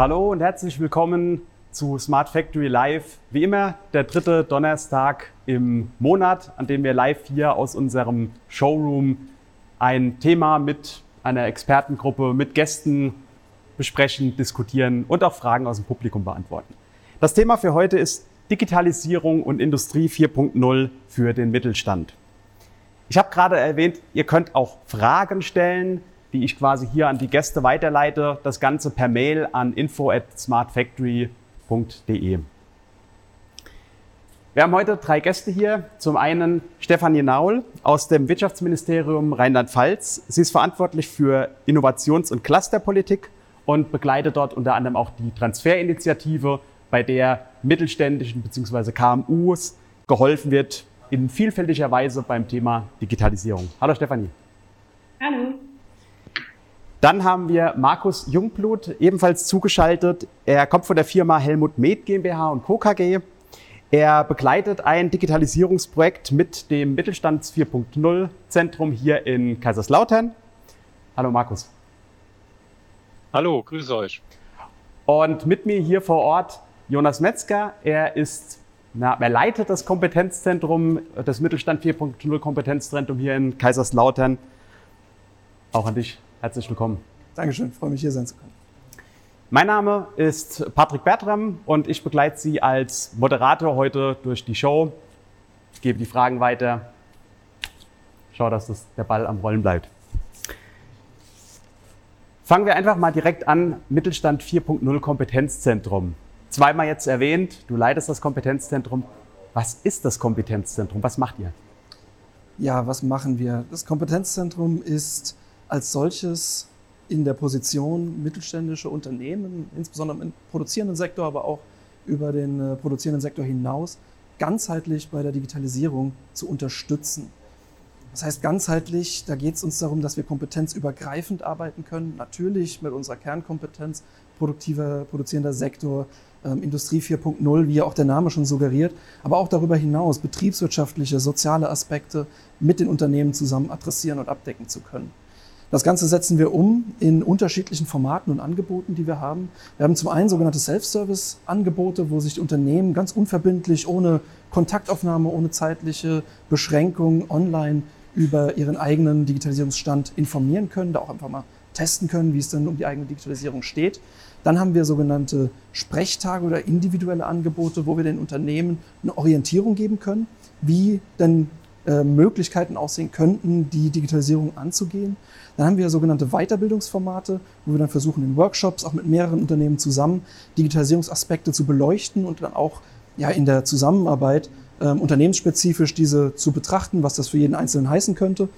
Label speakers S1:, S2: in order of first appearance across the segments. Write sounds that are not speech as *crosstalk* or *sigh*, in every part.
S1: Hallo und herzlich willkommen zu Smart Factory Live. Wie immer der dritte Donnerstag im Monat, an dem wir live hier aus unserem Showroom ein Thema mit einer Expertengruppe, mit Gästen besprechen, diskutieren und auch Fragen aus dem Publikum beantworten. Das Thema für heute ist Digitalisierung und Industrie 4.0 für den Mittelstand. Ich habe gerade erwähnt, ihr könnt auch Fragen stellen, die ich quasi hier an die Gäste weiterleite. Das Ganze per Mail an info at smartfactory.de. Wir haben heute drei Gäste hier. Zum einen Stefanie Naul aus dem Wirtschaftsministerium Rheinland-Pfalz. Sie ist verantwortlich für Innovations- und Clusterpolitik und begleitet dort unter anderem auch die Transferinitiative, bei der mittelständischen bzw. KMUs geholfen wird, in vielfältiger Weise beim Thema Digitalisierung. Hallo Stefanie.
S2: Hallo.
S1: Dann haben wir Markus Jungblut, ebenfalls zugeschaltet. Er kommt von der Firma Helmut Med GmbH und Co. KG. Er begleitet ein Digitalisierungsprojekt mit dem Mittelstands 4.0 Zentrum hier in Kaiserslautern. Hallo Markus.
S3: Hallo, grüße euch.
S1: Und mit mir hier vor Ort Jonas Metzger. Er ist na, er leitet das Kompetenzzentrum, das Mittelstand 4.0 Kompetenzzentrum hier in Kaiserslautern. Auch an dich herzlich willkommen.
S4: Dankeschön, freue mich hier sein zu können.
S1: Mein Name ist Patrick Bertram und ich begleite Sie als Moderator heute durch die Show. Ich gebe die Fragen weiter. Schau, dass das, der Ball am Rollen bleibt. Fangen wir einfach mal direkt an. Mittelstand 4.0 Kompetenzzentrum zweimal jetzt erwähnt, du leitest das Kompetenzzentrum. Was ist das Kompetenzzentrum? Was macht ihr?
S4: Ja, was machen wir? Das Kompetenzzentrum ist als solches in der Position, mittelständische Unternehmen, insbesondere im produzierenden Sektor, aber auch über den äh, produzierenden Sektor hinaus, ganzheitlich bei der Digitalisierung zu unterstützen. Das heißt ganzheitlich, da geht es uns darum, dass wir kompetenzübergreifend arbeiten können, natürlich mit unserer Kernkompetenz, produktiver, produzierender Sektor, ähm, Industrie 4.0, wie ja auch der Name schon suggeriert, aber auch darüber hinaus betriebswirtschaftliche, soziale Aspekte mit den Unternehmen zusammen adressieren und abdecken zu können. Das Ganze setzen wir um in unterschiedlichen Formaten und Angeboten, die wir haben. Wir haben zum einen sogenannte Self-Service-Angebote, wo sich die Unternehmen ganz unverbindlich, ohne Kontaktaufnahme, ohne zeitliche Beschränkung online über ihren eigenen Digitalisierungsstand informieren können, da auch einfach mal testen können, wie es denn um die eigene Digitalisierung steht. Dann haben wir sogenannte Sprechtage oder individuelle Angebote, wo wir den Unternehmen eine Orientierung geben können, wie denn äh, Möglichkeiten aussehen könnten, die Digitalisierung anzugehen. Dann haben wir sogenannte Weiterbildungsformate, wo wir dann versuchen, in Workshops auch mit mehreren Unternehmen zusammen Digitalisierungsaspekte zu beleuchten und dann auch ja, in der Zusammenarbeit äh, unternehmensspezifisch diese zu betrachten, was das für jeden Einzelnen heißen könnte.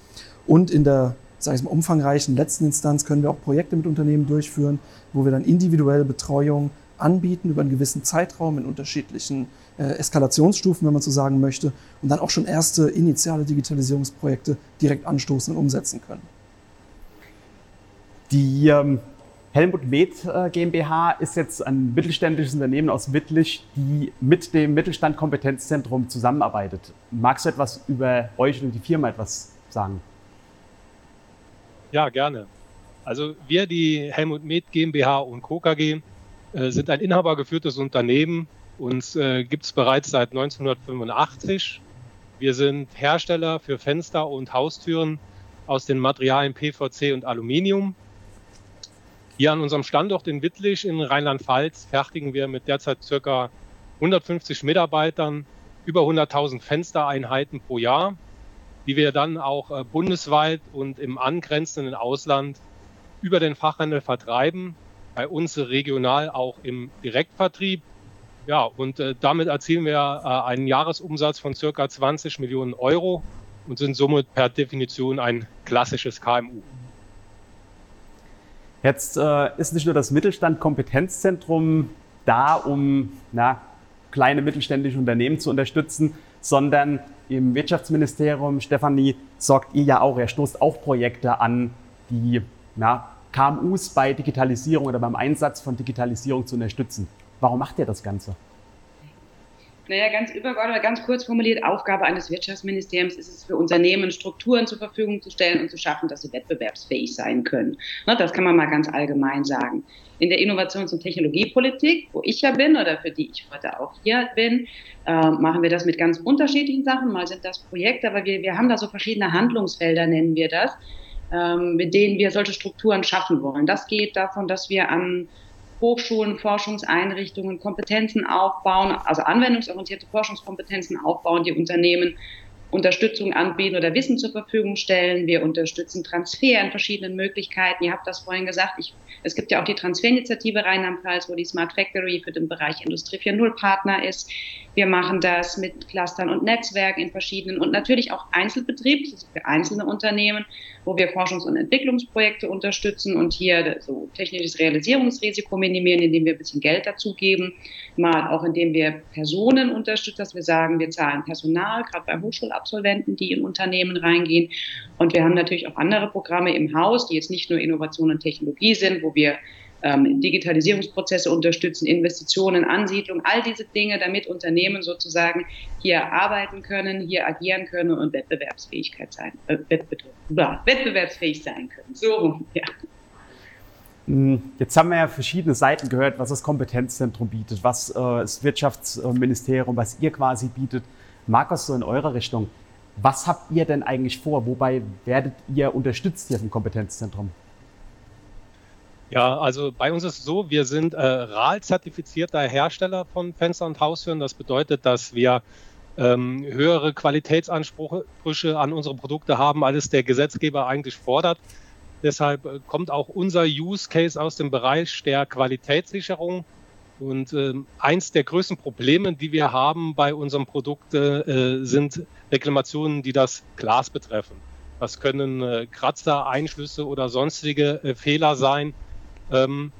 S4: Und in der sage ich mal, umfangreichen letzten Instanz können wir auch Projekte mit Unternehmen durchführen, wo wir dann individuelle Betreuung anbieten über einen gewissen Zeitraum in unterschiedlichen äh, Eskalationsstufen, wenn man so sagen möchte, und dann auch schon erste initiale Digitalisierungsprojekte direkt anstoßen und umsetzen können.
S1: Die ähm, Helmut Med äh, GmbH ist jetzt ein mittelständisches Unternehmen aus Wittlich, die mit dem Mittelstand Kompetenzzentrum zusammenarbeitet. Magst du etwas über euch und die Firma etwas sagen?
S3: Ja, gerne. Also wir, die Helmut Med GmbH und Co. KG, sind ein inhabergeführtes Unternehmen. Uns äh, gibt es bereits seit 1985. Wir sind Hersteller für Fenster und Haustüren aus den Materialien PVC und Aluminium. Hier an unserem Standort in Wittlich in Rheinland-Pfalz fertigen wir mit derzeit circa 150 Mitarbeitern über 100.000 Fenstereinheiten pro Jahr die wir dann auch äh, bundesweit und im angrenzenden Ausland über den Fachhandel vertreiben. Bei uns regional auch im Direktvertrieb. Ja, und äh, damit erzielen wir äh, einen Jahresumsatz von circa 20 Millionen Euro und sind somit per Definition ein klassisches KMU.
S1: Jetzt äh, ist nicht nur das Mittelstand-Kompetenzzentrum da, um na, kleine mittelständische Unternehmen zu unterstützen, sondern im Wirtschaftsministerium, Stefanie, sorgt ihr ja auch, er stoßt auch Projekte an, die na, KMUs bei Digitalisierung oder beim Einsatz von Digitalisierung zu unterstützen. Warum macht ihr das Ganze?
S2: Naja, ganz übergeordnet, ganz kurz formuliert, Aufgabe eines Wirtschaftsministeriums ist es für Unternehmen, Strukturen zur Verfügung zu stellen und zu schaffen, dass sie wettbewerbsfähig sein können. Ne, das kann man mal ganz allgemein sagen. In der Innovations- und Technologiepolitik, wo ich ja bin oder für die ich heute auch hier bin, äh, machen wir das mit ganz unterschiedlichen Sachen. Mal sind das Projekte, aber wir, wir haben da so verschiedene Handlungsfelder, nennen wir das, ähm, mit denen wir solche Strukturen schaffen wollen. Das geht davon, dass wir an Hochschulen, Forschungseinrichtungen Kompetenzen aufbauen, also anwendungsorientierte Forschungskompetenzen aufbauen, die Unternehmen Unterstützung anbieten oder Wissen zur Verfügung stellen. Wir unterstützen Transfer in verschiedenen Möglichkeiten. Ihr habt das vorhin gesagt. Ich, es gibt ja auch die Transferinitiative Rheinland-Pfalz, wo die Smart Factory für den Bereich Industrie 4.0 Partner ist. Wir machen das mit Clustern und Netzwerken in verschiedenen und natürlich auch Einzelbetrieb, das ist für einzelne Unternehmen, wo wir Forschungs- und Entwicklungsprojekte unterstützen und hier so technisches Realisierungsrisiko minimieren, indem wir ein bisschen Geld dazugeben, mal auch indem wir Personen unterstützen, dass wir sagen, wir zahlen Personal, gerade bei Hochschulabsolventen, die in Unternehmen reingehen. Und wir haben natürlich auch andere Programme im Haus, die jetzt nicht nur Innovation und Technologie sind, wo wir ähm, Digitalisierungsprozesse unterstützen, Investitionen, Ansiedlung, all diese Dinge, damit Unternehmen sozusagen hier arbeiten können, hier agieren können und Wettbewerbsfähigkeit sein, äh, wettbewerbsfähig sein können. So, ja.
S1: Hm, jetzt haben wir ja verschiedene Seiten gehört, was das Kompetenzzentrum bietet, was äh, das Wirtschaftsministerium, was ihr quasi bietet. Markus, so in eurer Richtung, was habt ihr denn eigentlich vor? Wobei werdet ihr unterstützt hier vom Kompetenzzentrum?
S3: Ja, also bei uns ist es so, wir sind äh, RAL-zertifizierter Hersteller von Fenster- und Haustüren. Das bedeutet, dass wir ähm, höhere Qualitätsansprüche an unsere Produkte haben, als der Gesetzgeber eigentlich fordert. Deshalb äh, kommt auch unser Use Case aus dem Bereich der Qualitätssicherung. Und äh, eins der größten Probleme, die wir haben bei unserem Produkt, äh, sind Reklamationen, die das Glas betreffen. Das können äh, Kratzer, Einschlüsse oder sonstige äh, Fehler sein, ähm,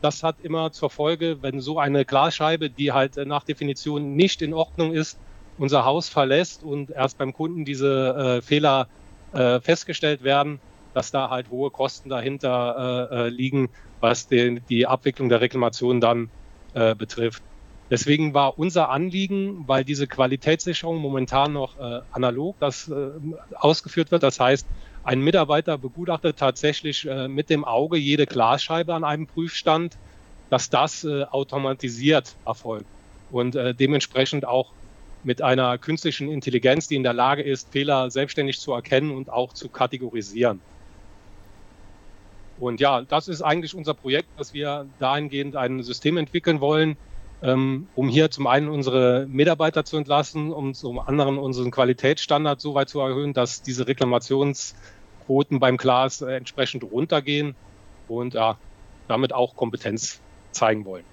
S3: das hat immer zur Folge, wenn so eine Glasscheibe, die halt nach Definition nicht in Ordnung ist, unser Haus verlässt und erst beim Kunden diese äh, Fehler äh, festgestellt werden, dass da halt hohe Kosten dahinter äh, äh liegen, was den, die Abwicklung der Reklamation dann äh, betrifft. Deswegen war unser Anliegen, weil diese Qualitätssicherung momentan noch äh, analog das ausgeführt wird, das heißt, ein Mitarbeiter begutachtet tatsächlich äh, mit dem Auge jede Glasscheibe an einem Prüfstand, dass das äh, automatisiert erfolgt und äh, dementsprechend auch mit einer künstlichen Intelligenz, die in der Lage ist, Fehler selbstständig zu erkennen und auch zu kategorisieren. Und ja, das ist eigentlich unser Projekt, dass wir dahingehend ein System entwickeln wollen, ähm, um hier zum einen unsere Mitarbeiter zu entlassen, um zum anderen unseren Qualitätsstandard so weit zu erhöhen, dass diese Reklamations- Quoten beim Glas äh, entsprechend runtergehen und ja, damit auch Kompetenz zeigen wollen.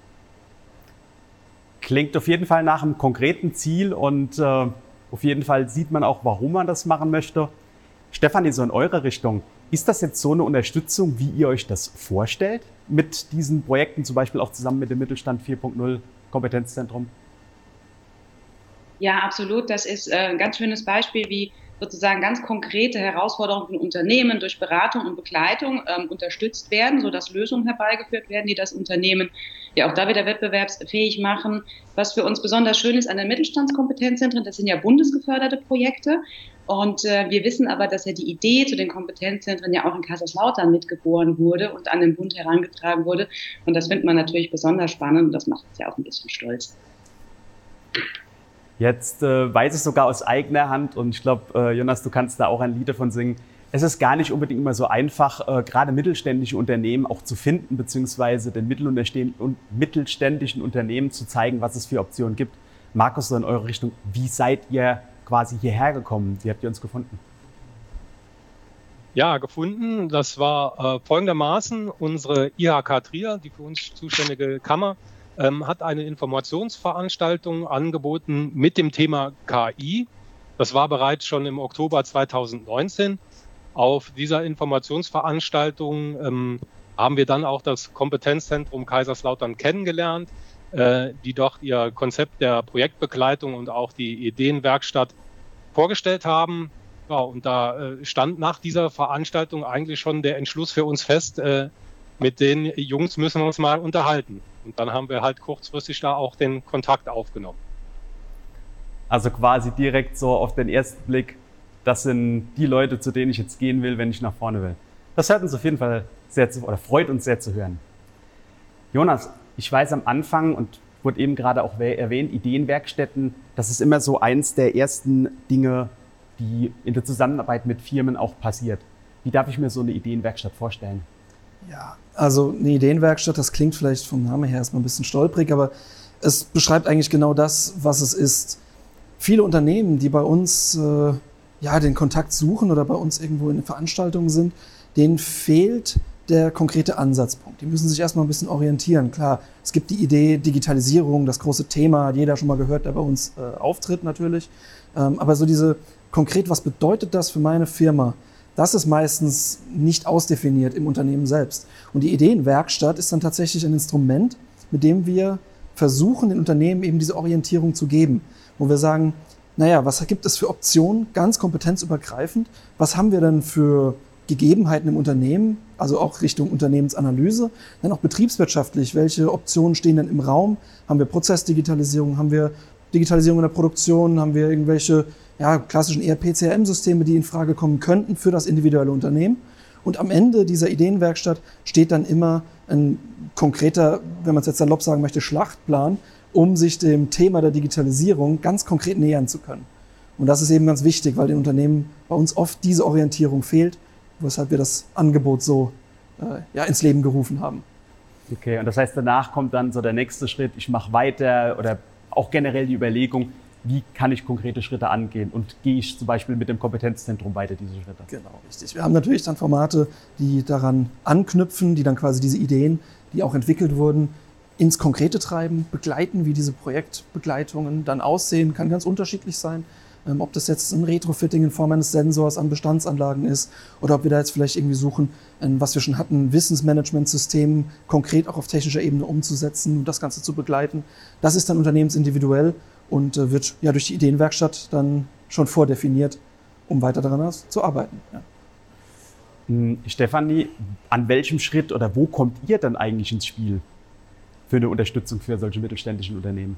S1: Klingt auf jeden Fall nach einem konkreten Ziel und äh, auf jeden Fall sieht man auch, warum man das machen möchte. Stefanie, so in eure Richtung, ist das jetzt so eine Unterstützung, wie ihr euch das vorstellt mit diesen Projekten, zum Beispiel auch zusammen mit dem Mittelstand 4.0 Kompetenzzentrum?
S2: Ja, absolut. Das ist äh, ein ganz schönes Beispiel, wie sozusagen ganz konkrete Herausforderungen von Unternehmen durch Beratung und Begleitung ähm, unterstützt werden, sodass Lösungen herbeigeführt werden, die das Unternehmen ja auch da wieder wettbewerbsfähig machen. Was für uns besonders schön ist an den Mittelstandskompetenzzentren, das sind ja bundesgeförderte Projekte. Und äh, wir wissen aber, dass ja die Idee zu den Kompetenzzentren ja auch in Kaiserslautern mitgeboren wurde und an den Bund herangetragen wurde. Und das findet man natürlich besonders spannend und das macht uns ja auch ein bisschen stolz.
S1: Jetzt äh, weiß ich sogar aus eigener Hand und ich glaube, äh, Jonas, du kannst da auch ein Lied davon singen. Es ist gar nicht unbedingt immer so einfach, äh, gerade mittelständische Unternehmen auch zu finden, beziehungsweise den mittelständischen Unternehmen zu zeigen, was es für Optionen gibt. Markus, so in eure Richtung, wie seid ihr quasi hierher gekommen? Wie habt ihr uns gefunden?
S3: Ja, gefunden. Das war äh, folgendermaßen unsere IHK Trier, die für uns zuständige Kammer, ähm, hat eine Informationsveranstaltung angeboten mit dem Thema KI. Das war bereits schon im Oktober 2019. Auf dieser Informationsveranstaltung ähm, haben wir dann auch das Kompetenzzentrum Kaiserslautern kennengelernt, äh, die dort ihr Konzept der Projektbegleitung und auch die Ideenwerkstatt vorgestellt haben. Ja, und da äh, stand nach dieser Veranstaltung eigentlich schon der Entschluss für uns fest, äh, mit den Jungs müssen wir uns mal unterhalten. Und dann haben wir halt kurzfristig da auch den Kontakt aufgenommen.
S1: Also quasi direkt so auf den ersten Blick, das sind die Leute, zu denen ich jetzt gehen will, wenn ich nach vorne will. Das hört uns auf jeden Fall sehr zu, oder freut uns sehr zu hören. Jonas, ich weiß am Anfang und wurde eben gerade auch erwähnt, Ideenwerkstätten, das ist immer so eins der ersten Dinge, die in der Zusammenarbeit mit Firmen auch passiert. Wie darf ich mir so eine Ideenwerkstatt vorstellen?
S4: Ja, also eine Ideenwerkstatt, das klingt vielleicht vom Namen her erstmal ein bisschen stolprig, aber es beschreibt eigentlich genau das, was es ist. Viele Unternehmen, die bei uns äh, ja, den Kontakt suchen oder bei uns irgendwo in Veranstaltungen sind, denen fehlt der konkrete Ansatzpunkt. Die müssen sich erstmal ein bisschen orientieren. Klar, es gibt die Idee Digitalisierung, das große Thema, hat jeder schon mal gehört, der bei uns äh, auftritt natürlich. Ähm, aber so diese konkret, was bedeutet das für meine Firma? Das ist meistens nicht ausdefiniert im Unternehmen selbst. Und die Ideenwerkstatt ist dann tatsächlich ein Instrument, mit dem wir versuchen, den Unternehmen eben diese Orientierung zu geben, wo wir sagen, naja, was gibt es für Optionen, ganz kompetenzübergreifend? Was haben wir denn für Gegebenheiten im Unternehmen, also auch Richtung Unternehmensanalyse, dann auch betriebswirtschaftlich, welche Optionen stehen denn im Raum? Haben wir Prozessdigitalisierung, haben wir Digitalisierung in der Produktion, haben wir irgendwelche ja, klassischen ERP-CRM-Systeme, die in Frage kommen könnten für das individuelle Unternehmen? Und am Ende dieser Ideenwerkstatt steht dann immer ein konkreter, wenn man es jetzt salopp sagen möchte, Schlachtplan, um sich dem Thema der Digitalisierung ganz konkret nähern zu können. Und das ist eben ganz wichtig, weil den Unternehmen bei uns oft diese Orientierung fehlt weshalb wir das Angebot so äh, ja, ins Leben gerufen haben.
S1: Okay, und das heißt, danach kommt dann so der nächste Schritt, ich mache weiter oder auch generell die Überlegung, wie kann ich konkrete Schritte angehen und gehe ich zum Beispiel mit dem Kompetenzzentrum weiter diese Schritte?
S4: Genau, richtig. Wir haben natürlich dann Formate, die daran anknüpfen, die dann quasi diese Ideen, die auch entwickelt wurden, ins Konkrete treiben, begleiten, wie diese Projektbegleitungen dann aussehen, kann ganz unterschiedlich sein. Ähm, ob das jetzt ein Retrofitting in Form eines Sensors an Bestandsanlagen ist oder ob wir da jetzt vielleicht irgendwie suchen, was wir schon hatten, Wissensmanagementsystem konkret auch auf technischer Ebene umzusetzen und das Ganze zu begleiten. Das ist dann unternehmensindividuell und äh, wird ja durch die Ideenwerkstatt dann schon vordefiniert, um weiter daran zu arbeiten. Ja.
S1: Hm, Stefanie, an welchem Schritt oder wo kommt ihr dann eigentlich ins Spiel für eine Unterstützung für solche mittelständischen Unternehmen?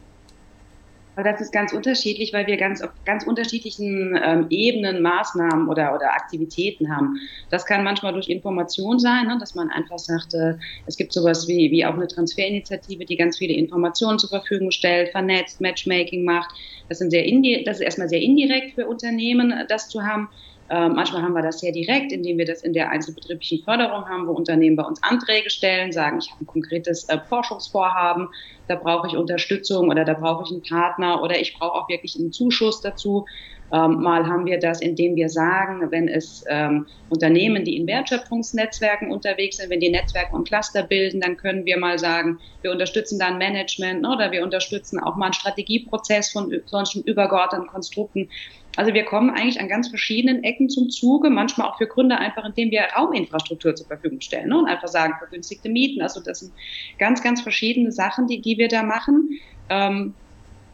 S2: Das ist ganz unterschiedlich, weil wir ganz auf ganz unterschiedlichen ähm, Ebenen Maßnahmen oder, oder Aktivitäten haben. Das kann manchmal durch Information sein, ne, dass man einfach sagt, äh, es gibt sowas wie, wie auch eine Transferinitiative, die ganz viele Informationen zur Verfügung stellt, vernetzt, Matchmaking macht. Das, sind sehr das ist erstmal sehr indirekt für Unternehmen, das zu haben. Äh, manchmal haben wir das sehr direkt, indem wir das in der einzelbetrieblichen Förderung haben, wo Unternehmen bei uns Anträge stellen, sagen, ich habe ein konkretes äh, Forschungsvorhaben, da brauche ich Unterstützung oder da brauche ich einen Partner oder ich brauche auch wirklich einen Zuschuss dazu. Ähm, mal haben wir das, indem wir sagen, wenn es ähm, Unternehmen, die in Wertschöpfungsnetzwerken unterwegs sind, wenn die Netzwerke und Cluster bilden, dann können wir mal sagen, wir unterstützen dann Management ne, oder wir unterstützen auch mal einen Strategieprozess von solchen übergeordneten Konstrukten. Also wir kommen eigentlich an ganz verschiedenen Ecken zum Zuge, manchmal auch für Gründer einfach, indem wir Rauminfrastruktur zur Verfügung stellen ne, und einfach sagen, vergünstigte Mieten. Also das sind ganz, ganz verschiedene Sachen, die, die wir da machen. Ähm,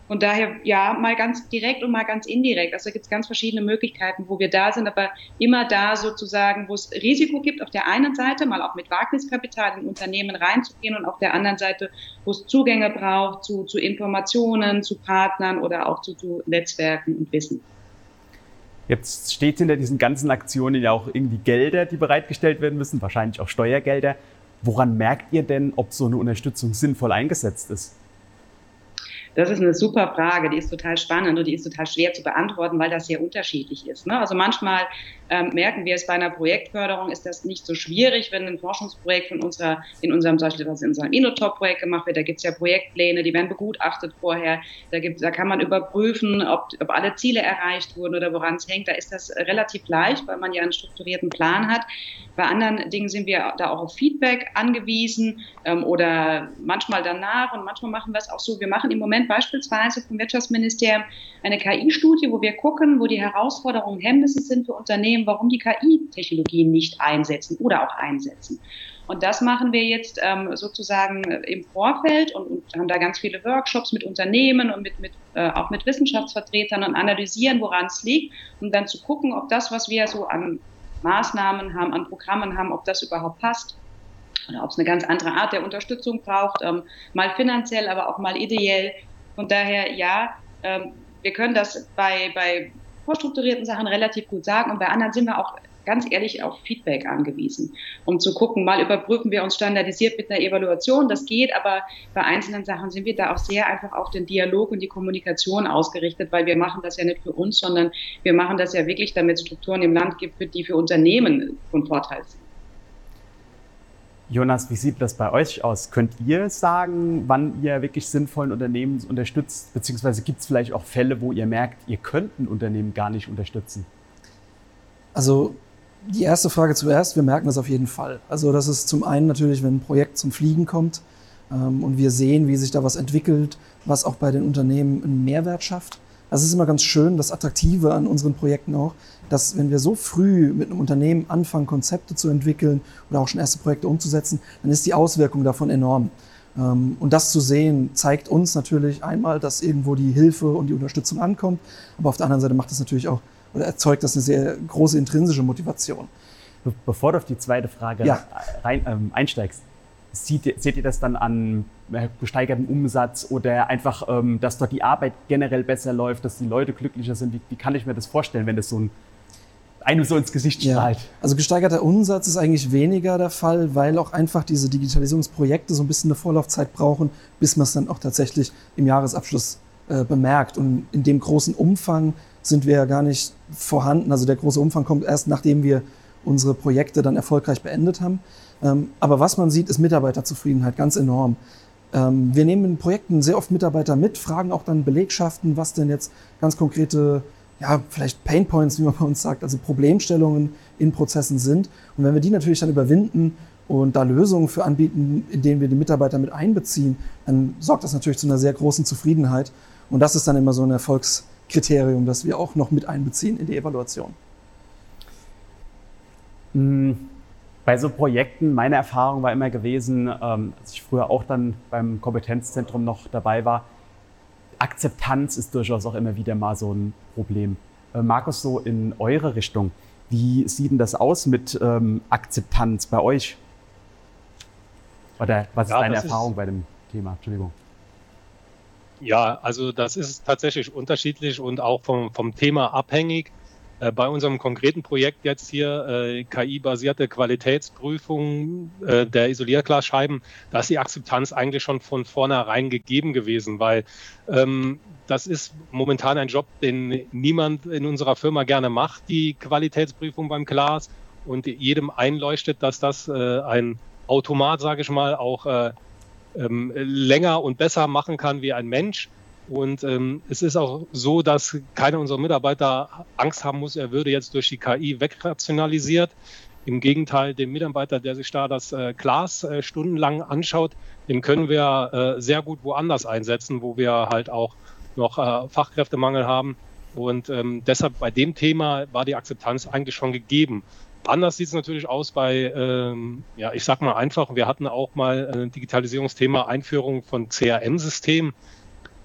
S2: und daher ja, mal ganz direkt und mal ganz indirekt. Also gibt es ganz verschiedene Möglichkeiten, wo wir da sind, aber immer da sozusagen, wo es Risiko gibt, auf der einen Seite mal auch mit Wagniskapital in Unternehmen reinzugehen und auf der anderen Seite, wo es Zugänge braucht zu, zu Informationen, zu Partnern oder auch zu, zu Netzwerken und Wissen.
S1: Jetzt steht hinter diesen ganzen Aktionen ja auch irgendwie Gelder, die bereitgestellt werden müssen, wahrscheinlich auch Steuergelder. Woran merkt ihr denn, ob so eine Unterstützung sinnvoll eingesetzt ist?
S2: Das ist eine super Frage, die ist total spannend und die ist total schwer zu beantworten, weil das sehr unterschiedlich ist. Ne? Also manchmal ähm, merken wir es bei einer Projektförderung, ist das nicht so schwierig, wenn ein Forschungsprojekt von unserer, in unserem, zum Beispiel was in unserem Inotop-Projekt gemacht wird, da gibt es ja Projektpläne, die werden begutachtet vorher, da, gibt, da kann man überprüfen, ob, ob alle Ziele erreicht wurden oder woran es hängt. Da ist das relativ leicht, weil man ja einen strukturierten Plan hat. Bei anderen Dingen sind wir da auch auf Feedback angewiesen ähm, oder manchmal danach und manchmal machen wir es auch so. Wir machen im Moment beispielsweise vom Wirtschaftsministerium eine KI-Studie, wo wir gucken, wo die Herausforderungen, Hemmnisse sind für Unternehmen, warum die KI-Technologien nicht einsetzen oder auch einsetzen. Und das machen wir jetzt ähm, sozusagen im Vorfeld und, und, haben da ganz viele Workshops mit Unternehmen und mit, mit, äh, auch mit Wissenschaftsvertretern und analysieren, woran es liegt, um dann zu gucken, ob das, was wir so an Maßnahmen haben, an Programmen haben, ob das überhaupt passt oder ob es eine ganz andere Art der Unterstützung braucht, ähm, mal finanziell, aber auch mal ideell. Von daher, ja, ähm, wir können das bei, bei vorstrukturierten Sachen relativ gut sagen und bei anderen sind wir auch ganz ehrlich auf Feedback angewiesen, um zu gucken, mal überprüfen wir uns standardisiert mit einer Evaluation, das geht, aber bei einzelnen Sachen sind wir da auch sehr einfach auf den Dialog und die Kommunikation ausgerichtet, weil wir machen das ja nicht für uns, sondern wir machen das ja wirklich, damit es Strukturen im Land gibt, die für Unternehmen von Vorteil sind.
S1: Jonas, wie sieht das bei euch aus? Könnt ihr sagen, wann ihr wirklich sinnvollen Unternehmen unterstützt? Beziehungsweise gibt es vielleicht auch Fälle, wo ihr merkt, ihr könnt ein Unternehmen gar nicht unterstützen?
S4: Also die erste Frage zuerst, wir merken das auf jeden Fall. Also das ist zum einen natürlich, wenn ein Projekt zum Fliegen kommt ähm, und wir sehen, wie sich da was entwickelt, was auch bei den Unternehmen einen Mehrwert schafft. Das ist immer ganz schön, das Attraktive an unseren Projekten auch, dass wenn wir so früh mit einem Unternehmen anfangen, Konzepte zu entwickeln oder auch schon erste Projekte umzusetzen, dann ist die Auswirkung davon enorm. Ähm, und das zu sehen, zeigt uns natürlich einmal, dass irgendwo die Hilfe und die Unterstützung ankommt, aber auf der anderen Seite macht es natürlich auch oder erzeugt das eine sehr große intrinsische Motivation.
S1: Bevor du auf die zweite Frage ja. rein, ähm, einsteigst, Seht, seht ihr das dann an äh, gesteigertem Umsatz oder einfach, ähm, dass dort die Arbeit generell besser läuft, dass die Leute glücklicher sind? Wie, wie kann ich mir das vorstellen, wenn das so ein, einem so ins Gesicht strahlt? Ja.
S4: Also gesteigerter Umsatz ist eigentlich weniger der Fall, weil auch einfach diese Digitalisierungsprojekte so ein bisschen eine Vorlaufzeit brauchen, bis man es dann auch tatsächlich im Jahresabschluss äh, bemerkt. Und in dem großen Umfang sind wir ja gar nicht vorhanden. Also der große Umfang kommt erst, nachdem wir unsere Projekte dann erfolgreich beendet haben. Ähm, aber was man sieht, ist Mitarbeiterzufriedenheit ganz enorm. Ähm, wir nehmen in Projekten sehr oft Mitarbeiter mit, fragen auch dann Belegschaften, was denn jetzt ganz konkrete, ja, vielleicht Painpoints, wie man bei uns sagt, also Problemstellungen in Prozessen sind. Und wenn wir die natürlich dann überwinden und da Lösungen für anbieten, in denen wir die Mitarbeiter mit einbeziehen, dann sorgt das natürlich zu einer sehr großen Zufriedenheit. Und das ist dann immer so ein Erfolgskriterium, das wir auch noch mit einbeziehen in die Evaluation.
S1: Hm bei so Projekten, meine Erfahrung war immer gewesen, ähm, als ich früher auch dann beim Kompetenzzentrum noch dabei war, Akzeptanz ist durchaus auch immer wieder mal so ein Problem. Äh, Markus, so in eure Richtung, wie sieht denn das aus mit ähm, Akzeptanz bei euch? Oder was ist ja, deine Erfahrung ist, bei dem Thema? Entschuldigung.
S3: Ja, also das ist tatsächlich unterschiedlich und auch vom, vom Thema abhängig. Äh, bei unserem konkreten Projekt jetzt hier, äh, KI-basierte Qualitätsprüfung äh, der Isolierglasscheiben, da ist die Akzeptanz eigentlich schon von vornherein gegeben gewesen, weil ähm, das ist momentan ein Job, den niemand in unserer Firma gerne macht, die Qualitätsprüfung beim Glas. Und jedem einleuchtet, dass das äh, ein Automat, sage ich mal, auch äh, ähm, länger und besser machen kann wie ein Mensch. Und ähm, es ist auch so, dass keiner unserer Mitarbeiter Angst haben muss, er würde jetzt durch die KI wegrationalisiert. Im Gegenteil, dem Mitarbeiter, der sich da das äh, Glas äh, stundenlang anschaut, den können wir äh, sehr gut woanders einsetzen, wo wir halt auch noch äh, Fachkräftemangel haben. Und ähm, deshalb bei dem Thema war die Akzeptanz eigentlich schon gegeben. Anders sieht es natürlich aus bei, ähm, ja, ich sag mal einfach, wir hatten auch mal ein Digitalisierungsthema Einführung von CRM-Systemen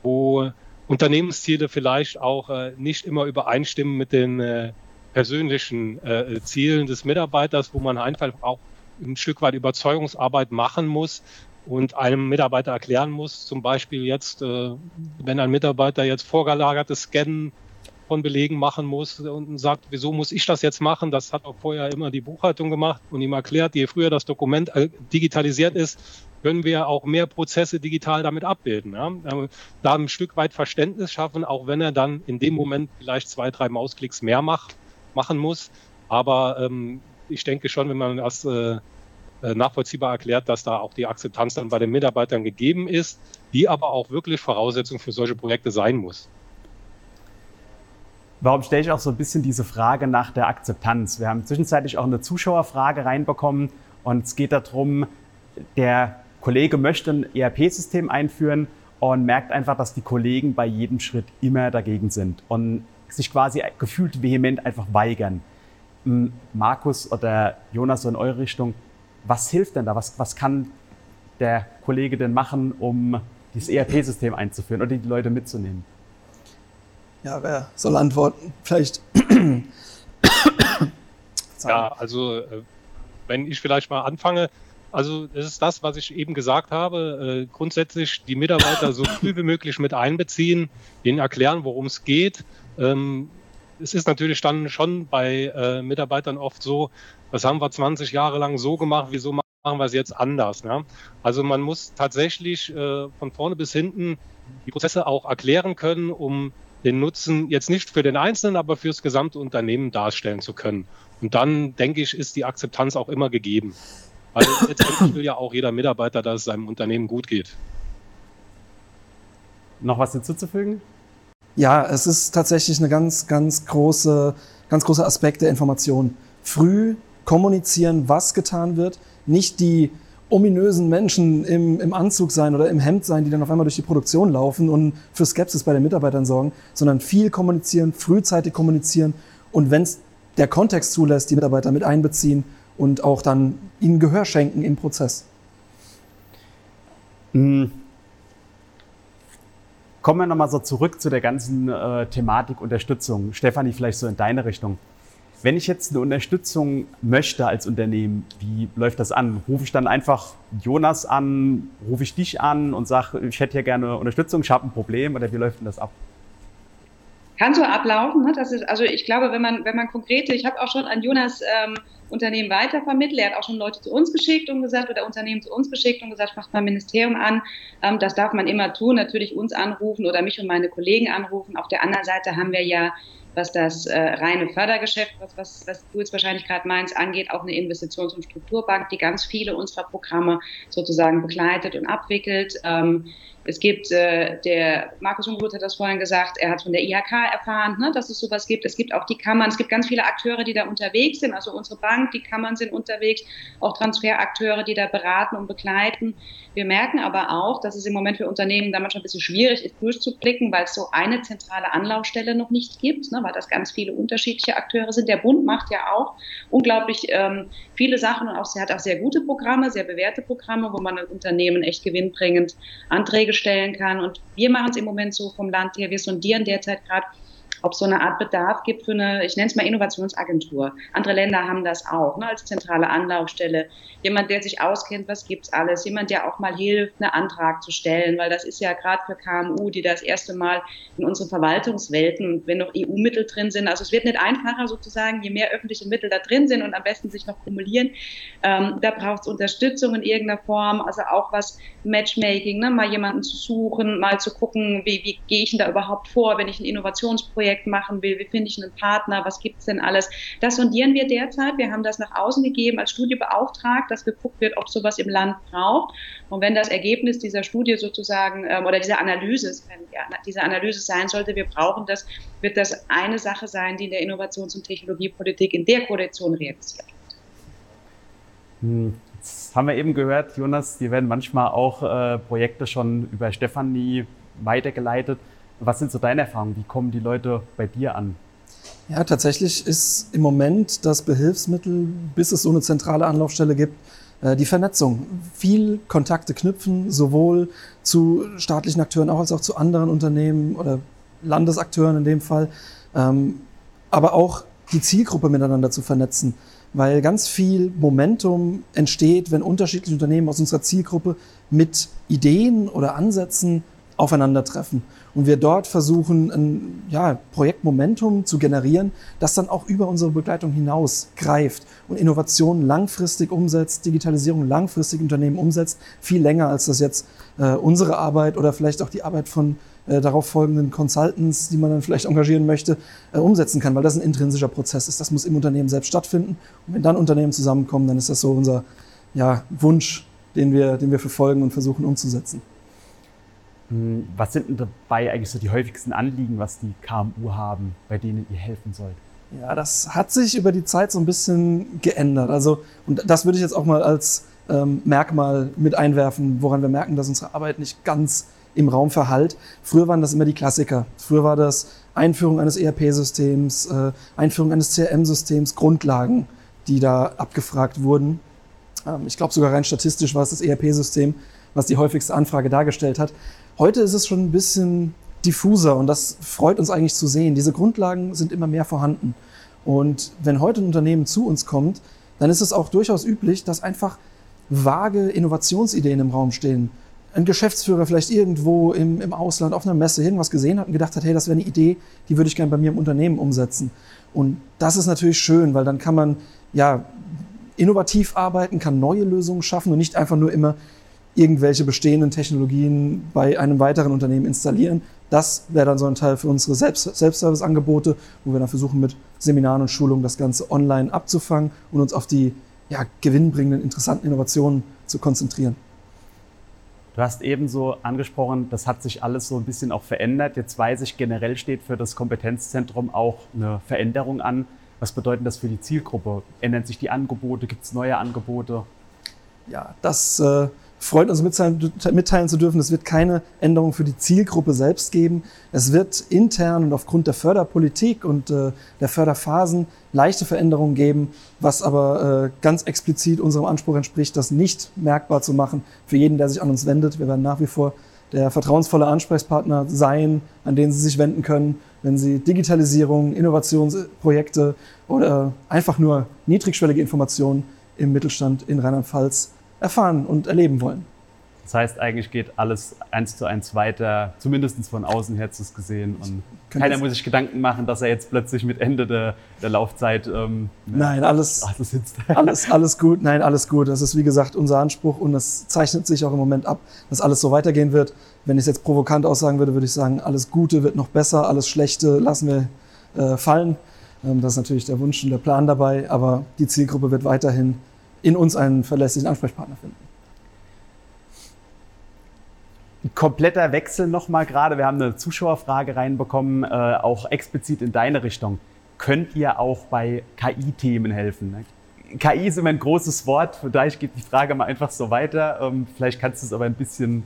S3: wo Unternehmensziele vielleicht auch äh, nicht immer übereinstimmen mit den äh, persönlichen äh, Zielen des Mitarbeiters, wo man einfach auch ein Stück weit Überzeugungsarbeit machen muss und einem Mitarbeiter erklären muss, zum Beispiel jetzt, äh, wenn ein Mitarbeiter jetzt vorgelagertes Scannen von Belegen machen muss und sagt, wieso muss ich das jetzt machen? Das hat auch vorher immer die Buchhaltung gemacht und ihm erklärt, je früher das Dokument äh, digitalisiert ist, können wir auch mehr Prozesse digital damit abbilden. Ja? Da ein Stück weit Verständnis schaffen, auch wenn er dann in dem Moment vielleicht zwei, drei Mausklicks mehr macht, machen muss. Aber ähm, ich denke schon, wenn man das äh, äh, nachvollziehbar erklärt, dass da auch die Akzeptanz dann bei den Mitarbeitern gegeben ist, die aber auch wirklich Voraussetzung für solche Projekte sein muss.
S1: Warum stelle ich auch so ein bisschen diese Frage nach der Akzeptanz? Wir haben zwischenzeitlich auch eine Zuschauerfrage reinbekommen und es geht darum, der Kollege möchte ein ERP-System einführen und merkt einfach, dass die Kollegen bei jedem Schritt immer dagegen sind und sich quasi gefühlt vehement einfach weigern. Hm, Markus oder Jonas, so in eure Richtung, was hilft denn da? Was, was kann der Kollege denn machen, um dieses ERP-System einzuführen oder die Leute mitzunehmen?
S4: Ja, wer soll antworten? Vielleicht. *clears throat*
S3: ja, also äh, wenn ich vielleicht mal anfange, Also das ist das, was ich eben gesagt habe. Äh, grundsätzlich die Mitarbeiter so früh wie möglich mit einbeziehen, ihnen erklären, worum es geht. Ähm, es ist natürlich dann schon bei äh, Mitarbeitern oft so, das haben wir 20 Jahre lang so gemacht, wieso machen wir es jetzt anders? Ja? Also man muss tatsächlich äh, von vorne bis hinten die Prozesse auch erklären können, um den Nutzen jetzt nicht für den Einzelnen, aber fürs gesamte Unternehmen darstellen zu können. Und dann, denke ich, ist die Akzeptanz auch immer gegeben. Weil letztendlich will ja auch jeder Mitarbeiter, dass es seinem Unternehmen gut geht.
S1: Noch was hinzuzufügen?
S4: Ja, es ist tatsächlich eine ganz, ganz große, ganz große Aspekt der Information. Früh kommunizieren, was getan wird, nicht die ominösen Menschen im, im Anzug sein oder im Hemd sein, die dann auf einmal durch die Produktion laufen und für Skepsis bei den Mitarbeitern sorgen, sondern viel kommunizieren, frühzeitig kommunizieren und wenn es der Kontext zulässt, die Mitarbeiter mit einbeziehen und auch dann ihnen Gehör schenken im Prozess.
S1: Mhm. Kommen wir nochmal so zurück zu der ganzen äh, Thematik Unterstützung. Stefanie, vielleicht so in deine Richtung. Wenn ich jetzt eine Unterstützung möchte als Unternehmen, wie läuft das an? Rufe ich dann einfach Jonas an, rufe ich dich an und sage, ich hätte hier gerne Unterstützung, ich habe ein Problem oder wie läuft denn das ab?
S2: Kann so ablaufen. Ne? Das ist, also ich glaube, wenn man, wenn man konkrete, ich habe auch schon an Jonas ähm, Unternehmen weitervermittelt. Er hat auch schon Leute zu uns geschickt und gesagt, oder Unternehmen zu uns geschickt und gesagt, macht mal Ministerium an. Ähm, das darf man immer tun, natürlich uns anrufen oder mich und meine Kollegen anrufen. Auf der anderen Seite haben wir ja was das äh, reine Fördergeschäft, was, was, was du jetzt wahrscheinlich gerade meinst, angeht, auch eine Investitions- und Strukturbank, die ganz viele unserer Programme sozusagen begleitet und abwickelt. Ähm, es gibt, äh, der Markus Ungut hat das vorhin gesagt, er hat von der IHK erfahren, ne, dass es sowas gibt. Es gibt auch die Kammern, es gibt ganz viele Akteure, die da unterwegs sind. Also unsere Bank, die Kammern sind unterwegs, auch Transferakteure, die da beraten und begleiten. Wir merken aber auch, dass es im Moment für Unternehmen da manchmal ein bisschen schwierig ist, durchzublicken, weil es so eine zentrale Anlaufstelle noch nicht gibt, ne, weil das ganz viele unterschiedliche Akteure sind. Der Bund macht ja auch unglaublich ähm, viele Sachen und auch, er hat auch sehr gute Programme, sehr bewährte Programme, wo man Unternehmen echt gewinnbringend Anträge stellen kann. Und wir machen es im Moment so vom Land her. Wir sondieren derzeit gerade ob es so eine Art Bedarf gibt für eine, ich nenne es mal Innovationsagentur. Andere Länder haben das auch, ne, als zentrale Anlaufstelle. Jemand, der sich auskennt, was gibt's alles. Jemand, der auch mal hilft, einen Antrag zu stellen, weil das ist ja gerade für KMU, die das erste Mal in unseren Verwaltungswelten wenn noch EU-Mittel drin sind, also es wird nicht einfacher sozusagen, je mehr öffentliche Mittel da drin sind und am besten sich noch kumulieren. Ähm, da braucht es Unterstützung in irgendeiner Form, also auch was Matchmaking, ne, mal jemanden zu suchen, mal zu gucken, wie, wie gehe ich denn da überhaupt vor, wenn ich ein Innovationsprojekt Projekt machen will, wie finde ich einen Partner, was gibt es denn alles. Das sondieren wir derzeit. Wir haben das nach außen gegeben als Studie beauftragt, dass geguckt wird, ob sowas im Land braucht. Und wenn das Ergebnis dieser Studie sozusagen ähm, oder dieser Analyse, dieser Analyse sein sollte, wir brauchen das, wird das eine Sache sein, die in der Innovations- und Technologiepolitik in der Koalition realisiert wird.
S1: Hm. Jetzt haben wir eben gehört, Jonas, dir werden manchmal auch äh, Projekte schon über Stefanie weitergeleitet. Was sind so deine Erfahrungen? Wie kommen die Leute bei dir an?
S4: Ja, tatsächlich ist im Moment das Behilfsmittel, bis es so eine zentrale Anlaufstelle gibt, äh, die Vernetzung. Viel Kontakte knüpfen, sowohl zu staatlichen Akteuren als auch zu anderen Unternehmen oder Landesakteuren in dem Fall, ähm, aber auch die Zielgruppe miteinander zu vernetzen, weil ganz viel Momentum entsteht, wenn unterschiedliche Unternehmen aus unserer Zielgruppe mit Ideen oder Ansätzen aufeinandertreffen und wir dort versuchen, ein ja, Projektmomentum zu generieren, das dann auch über unsere Begleitung hinaus greift und Innovation langfristig umsetzt, Digitalisierung langfristig Unternehmen umsetzt, viel länger als das jetzt äh, unsere Arbeit oder vielleicht auch die Arbeit von äh, darauf folgenden Consultants, die man dann vielleicht engagieren möchte, äh, umsetzen kann, weil das ein intrinsischer Prozess ist. Das muss im Unternehmen selbst stattfinden. Und wenn dann Unternehmen zusammenkommen, dann ist das so unser ja, Wunsch, den wir, den wir verfolgen und versuchen umzusetzen.
S1: Hm, was sind denn dabei eigentlich so die häufigsten Anliegen, was die KMU haben, bei denen ihr helfen sollt?
S4: Ja, das hat sich über die Zeit so ein bisschen geändert. Also, und das würde ich jetzt auch mal als ähm, Merkmal mit einwerfen, woran wir merken, dass unsere Arbeit nicht ganz im Raum verhallt. Früher waren das immer die Klassiker. Früher war das Einführung eines ERP-Systems, äh, Einführung eines CRM-Systems, Grundlagen, die da abgefragt wurden. Ähm, ich glaube sogar rein statistisch war es das ERP-System, was die häufigste Anfrage dargestellt hat. Heute ist es schon ein bisschen diffuser und das freut uns eigentlich zu sehen. Diese Grundlagen sind immer mehr vorhanden. Und wenn heute ein Unternehmen zu uns kommt, dann ist es auch durchaus üblich, dass einfach vage Innovationsideen im Raum stehen. Ein Geschäftsführer vielleicht irgendwo im, im Ausland auf einer Messe irgendwas gesehen hat und gedacht hat, hey, das wäre eine Idee, die würde ich gerne bei mir im Unternehmen umsetzen. Und das ist natürlich schön, weil dann kann man ja innovativ arbeiten, kann neue Lösungen schaffen und nicht einfach nur immer irgendwelche bestehenden Technologien bei einem weiteren Unternehmen installieren. Das wäre dann so ein Teil für unsere Selbst Selbstservice-Angebote, wo wir dann versuchen, mit Seminaren und Schulungen das Ganze online abzufangen und uns auf die ja, gewinnbringenden, interessanten Innovationen zu konzentrieren.
S1: Du hast ebenso angesprochen, das hat sich alles so ein bisschen auch verändert. Jetzt weiß ich, generell steht für das Kompetenzzentrum auch eine Veränderung an. Was bedeutet das für die Zielgruppe? Ändern sich die Angebote? Gibt es neue Angebote?
S4: Ja, das äh, freut uns mitteilen, zu dürfen. Es wird keine Änderung für die Zielgruppe selbst geben. Es wird intern und aufgrund der Förderpolitik und äh, der Förderphasen leichte Veränderungen geben, was aber äh, ganz explizit unserem Anspruch entspricht, das nicht merkbar zu machen für jeden, der sich an uns wendet. Wir werden nach wie vor der vertrauensvolle Ansprechpartner sein, an den Sie sich wenden können, wenn Sie Digitalisierung, Innovationsprojekte oder einfach nur niedrigschwellige Informationen im Mittelstand in Rheinland-Pfalz erfahren und erleben wollen.
S1: Das heißt, eigentlich geht alles eins zu eins weiter, zumindest von außen her zu gesehen. Und keiner muss sich Gedanken machen, dass er jetzt plötzlich mit Ende der, der Laufzeit.
S4: Ähm, Nein, alles, *laughs* alles, alles gut. Nein, alles gut. Das ist wie gesagt unser Anspruch und das zeichnet sich auch im Moment ab, dass alles so weitergehen wird. Wenn ich es jetzt provokant aussagen würde, würde ich sagen, alles Gute wird noch besser, alles Schlechte lassen wir äh, fallen. Ähm, das ist natürlich der Wunsch und der Plan dabei, aber die Zielgruppe wird weiterhin in uns einen verlässlichen Ansprechpartner finden.
S1: Ein kompletter Wechsel nochmal gerade. Wir haben eine Zuschauerfrage reinbekommen, äh, auch explizit in deine Richtung. Könnt ihr auch bei KI-Themen helfen? KI ist immer ein großes Wort, von daher geht die Frage mal einfach so weiter. Ähm, vielleicht kannst du es aber ein bisschen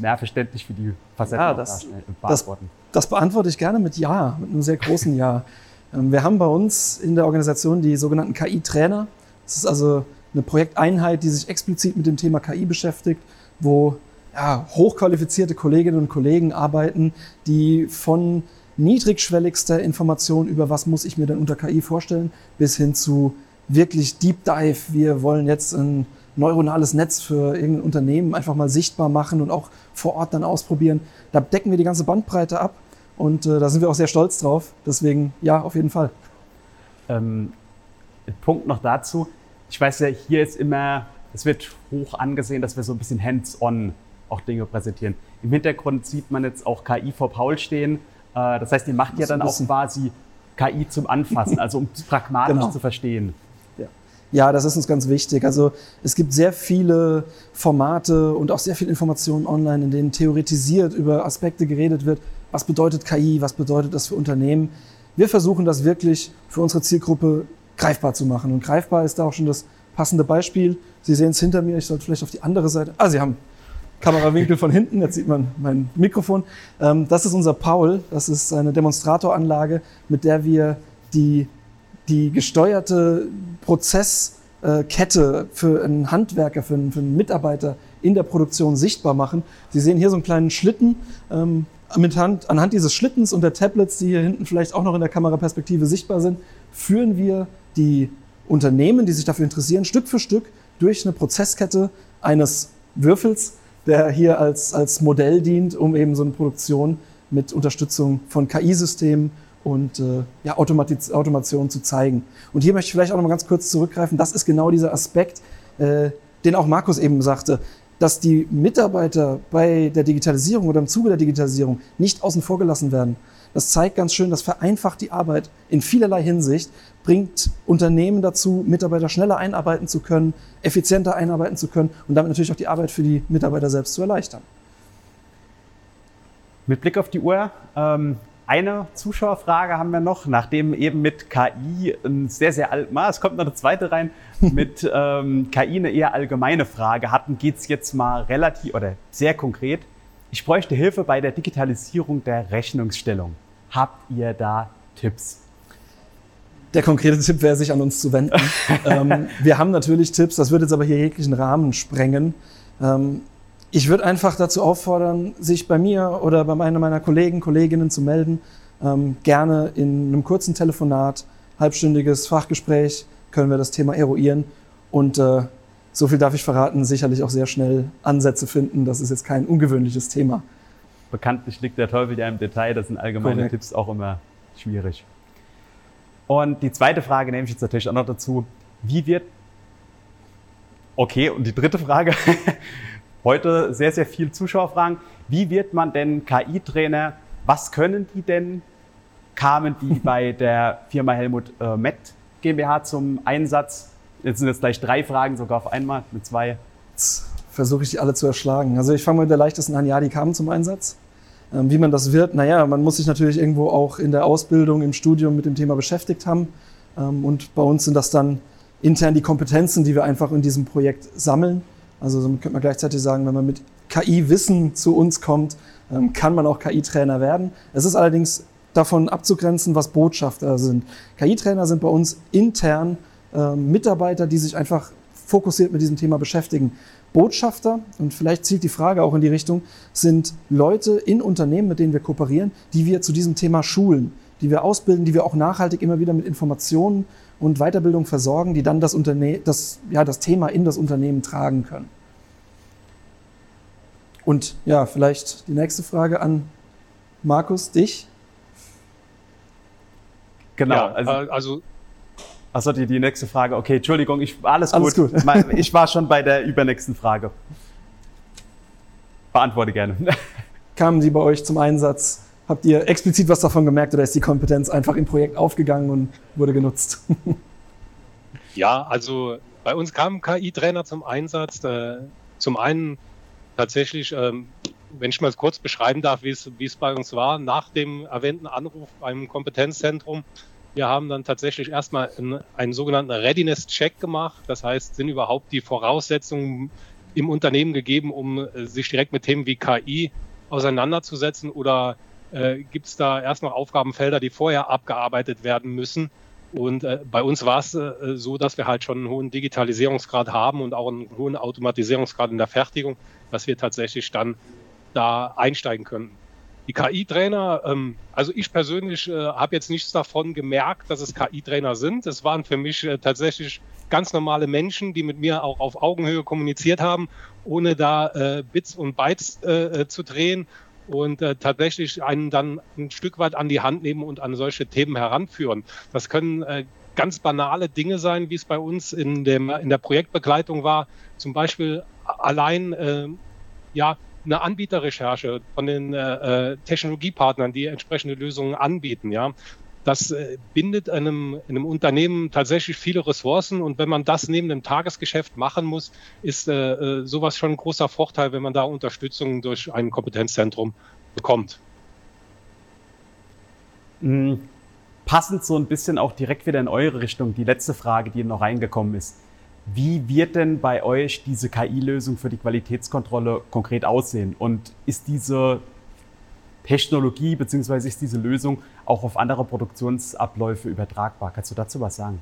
S1: mehr verständlich für die Facetten
S4: ja, das, beantworten. Das, das beantworte ich gerne mit Ja, mit einem sehr großen Ja. Ähm, wir haben bei uns in der Organisation die sogenannten KI-Trainer. Das ist also eine Projekteinheit, die sich explizit mit dem Thema KI beschäftigt, wo ja, hochqualifizierte Kolleginnen und Kollegen arbeiten, die von niedrigschwelligster Information über was muss ich mir denn unter KI vorstellen, bis hin zu wirklich Deep Dive. Wir wollen jetzt ein neuronales Netz für irgendein Unternehmen einfach mal sichtbar machen und auch vor Ort dann ausprobieren. Da decken wir die ganze Bandbreite ab und äh, da sind wir auch sehr stolz drauf. Deswegen ja, auf jeden Fall.
S1: Ähm, Punkt noch dazu. Ich weiß ja, hier ist immer, es wird hoch angesehen, dass wir so ein bisschen hands-on auch Dinge präsentieren. Im Hintergrund sieht man jetzt auch KI vor Paul stehen. Äh, das heißt, ihr macht ja dann auch quasi KI zum Anfassen, also um pragmatisch genau. zu verstehen.
S4: Ja. ja, das ist uns ganz wichtig. Also es gibt sehr viele Formate und auch sehr viele Informationen online, in denen theoretisiert über Aspekte geredet wird. Was bedeutet KI? Was bedeutet das für Unternehmen? Wir versuchen das wirklich für unsere Zielgruppe greifbar zu machen. Und greifbar ist da auch schon das passende Beispiel. Sie sehen es hinter mir. Ich sollte vielleicht auf die andere Seite. Ah, Sie haben Kamerawinkel von hinten. Jetzt sieht man mein Mikrofon. Ähm, das ist unser Paul. Das ist eine Demonstratoranlage, mit der wir die, die gesteuerte Prozesskette für einen Handwerker, für einen, für einen Mitarbeiter in der Produktion sichtbar machen. Sie sehen hier so einen kleinen Schlitten. Ähm, mit Hand, anhand dieses Schlittens und der Tablets, die hier hinten vielleicht auch noch in der Kameraperspektive sichtbar sind, führen wir die Unternehmen, die sich dafür interessieren, Stück für Stück durch eine Prozesskette eines Würfels der hier als, als Modell dient, um eben so eine Produktion mit Unterstützung von KI-Systemen und äh, ja, Automation zu zeigen. Und hier möchte ich vielleicht auch noch mal ganz kurz zurückgreifen. Das ist genau dieser Aspekt, äh, den auch Markus eben sagte, dass die Mitarbeiter bei der Digitalisierung oder im Zuge der Digitalisierung nicht außen vor gelassen werden. Das zeigt ganz schön, das vereinfacht die Arbeit in vielerlei Hinsicht, bringt Unternehmen dazu, Mitarbeiter schneller einarbeiten zu können, effizienter einarbeiten zu können und damit natürlich auch die Arbeit für die Mitarbeiter selbst zu erleichtern.
S1: Mit Blick auf die Uhr, ähm, eine Zuschauerfrage haben wir noch, nachdem eben mit KI ein sehr, sehr alt, es kommt noch eine zweite rein, *laughs* mit ähm, KI eine eher allgemeine Frage hatten, geht es jetzt mal relativ oder sehr konkret. Ich bräuchte Hilfe bei der Digitalisierung der Rechnungsstellung. Habt ihr da Tipps?
S4: Der konkrete Tipp wäre, sich an uns zu wenden. *laughs* ähm, wir haben natürlich Tipps, das würde jetzt aber hier jeglichen Rahmen sprengen. Ähm, ich würde einfach dazu auffordern, sich bei mir oder bei einer meiner Kollegen, Kolleginnen zu melden. Ähm, gerne in einem kurzen Telefonat, halbstündiges Fachgespräch können wir das Thema eruieren. Und äh, so viel darf ich verraten, sicherlich auch sehr schnell Ansätze finden. Das ist jetzt kein ungewöhnliches Thema.
S1: Bekanntlich liegt der Teufel ja im Detail, das sind allgemeine Correct. Tipps auch immer schwierig. Und die zweite Frage nehme ich jetzt natürlich auch noch dazu. Wie wird, okay, und die dritte Frage, *laughs* heute sehr, sehr viel Zuschauerfragen. Wie wird man denn KI-Trainer? Was können die denn? Kamen die *laughs* bei der Firma Helmut äh, Met GmbH zum Einsatz? Jetzt sind jetzt gleich drei Fragen sogar auf einmal, mit zwei.
S4: Jetzt versuche ich die alle zu erschlagen. Also ich fange mit der leichtesten an. Ja, die kamen zum Einsatz. Ähm, wie man das wird, naja, man muss sich natürlich irgendwo auch in der Ausbildung, im Studium mit dem Thema beschäftigt haben. Ähm, und bei uns sind das dann intern die Kompetenzen, die wir einfach in diesem Projekt sammeln. Also somit könnte man gleichzeitig sagen, wenn man mit KI-Wissen zu uns kommt, ähm, kann man auch KI-Trainer werden. Es ist allerdings davon abzugrenzen, was Botschafter sind. KI-Trainer sind bei uns intern Mitarbeiter, die sich einfach fokussiert mit diesem Thema beschäftigen. Botschafter, und vielleicht zielt die Frage auch in die Richtung, sind Leute in Unternehmen, mit denen wir kooperieren, die wir zu diesem Thema schulen, die wir ausbilden, die wir auch nachhaltig immer wieder mit Informationen und Weiterbildung versorgen, die dann das, Unterne das, ja, das Thema in das Unternehmen tragen können. Und ja, vielleicht die nächste Frage an Markus, dich.
S1: Genau, ja, also, äh, also Achso, die, die nächste Frage. Okay, Entschuldigung, ich, alles, alles gut. gut. Ich war schon bei der übernächsten Frage. Beantworte gerne. *laughs*
S4: Kamen die bei euch zum Einsatz? Habt ihr explizit was davon gemerkt oder ist die Kompetenz einfach im Projekt aufgegangen und wurde genutzt? *laughs*
S3: Ja, also bei uns kamen KI-Trainer zum Einsatz. Äh, zum einen tatsächlich, ähm, wenn ich mal kurz beschreiben darf, wie es, wie es bei uns war, nach dem erwähnten Anruf beim Kompetenzzentrum wir haben dann tatsächlich erstmal einen, sogenannten Readiness-Check gemacht. Das heißt, sind überhaupt die Voraussetzungen im Unternehmen gegeben, um äh, sich direkt mit Themen wie KI auseinanderzusetzen? Oder äh, gibt es da erst noch Aufgabenfelder, die vorher abgearbeitet werden müssen? Und äh, bei uns war es äh, so, dass wir halt schon einen hohen Digitalisierungsgrad haben und auch einen hohen Automatisierungsgrad in der Fertigung, dass wir tatsächlich dann da einsteigen können. Die KI-Trainer, ähm, also ich persönlich äh, habe jetzt nichts davon gemerkt, dass es KI-Trainer sind. Es waren für mich äh, tatsächlich ganz normale Menschen, die mit mir auch auf Augenhöhe kommuniziert haben, ohne da äh, Bits und Bytes äh, äh zu drehen und äh, tatsächlich einen dann ein Stück weit an die Hand nehmen und an solche Themen heranführen. Das können äh, ganz banale Dinge sein, wie es bei uns in, dem, in der Projektbegleitung war. Zum Beispiel allein äh, ja, eine Anbieterrecherche von den äh, äh, Technologiepartnern, die entsprechende Lösungen anbieten, ja. Das äh, bindet einem, einem Unternehmen tatsächlich viele Ressourcen und wenn man das neben dem Tagesgeschäft machen muss, ist äh, äh sowas schon ein großer Vorteil, wenn man da Unterstützung durch ein Kompetenzzentrum bekommt.
S1: Mhm. Passend so ein bisschen auch direkt wieder in eure Richtung, die letzte Frage, die noch reingekommen ist. Wie wird denn bei euch diese KI-Lösung für die Qualitätskontrolle konkret aussehen? Und ist diese Technologie bzw. ist diese Lösung auch auf andere Produktionsabläufe übertragbar? Kannst du dazu was sagen?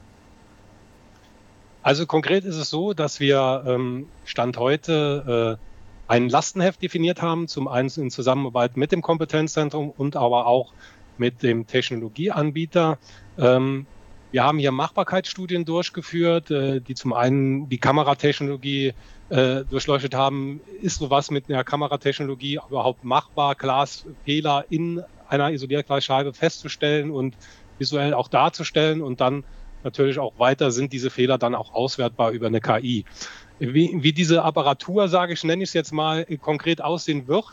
S3: Also konkret ist es so, dass wir ähm, Stand heute äh, ein Lastenheft definiert haben, zum einen in Zusammenarbeit mit dem Kompetenzzentrum und aber auch mit dem Technologieanbieter. Ähm, wir haben hier Machbarkeitsstudien durchgeführt, äh, die zum einen die Kameratechnologie äh, durchleuchtet haben. Ist sowas mit einer Kameratechnologie überhaupt machbar, Glasfehler in einer Isolierglasscheibe festzustellen und visuell auch darzustellen und dann natürlich auch weiter sind diese Fehler dann auch auswertbar über eine KI. Wie, wie diese Apparatur, sage ich, nenne ich es jetzt mal, konkret aussehen wird,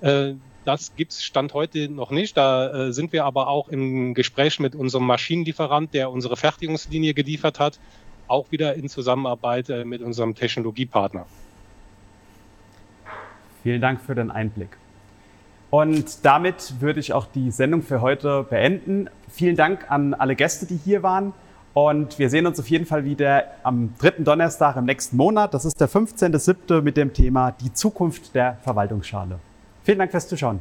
S3: äh, das gibt es Stand heute noch nicht. Da äh, sind wir aber auch im Gespräch mit unserem Maschinenlieferant, der unsere Fertigungslinie geliefert hat, auch wieder in Zusammenarbeit äh, mit unserem Technologiepartner.
S1: Vielen Dank für den Einblick. Und damit würde ich auch die Sendung für heute beenden. Vielen Dank an alle Gäste, die hier waren. Und wir sehen uns auf jeden Fall wieder am dritten Donnerstag im nächsten Monat. Das ist der 15.07. mit dem Thema Die Zukunft der Verwaltungsschale. Vielen Dank fürs Zuschauen.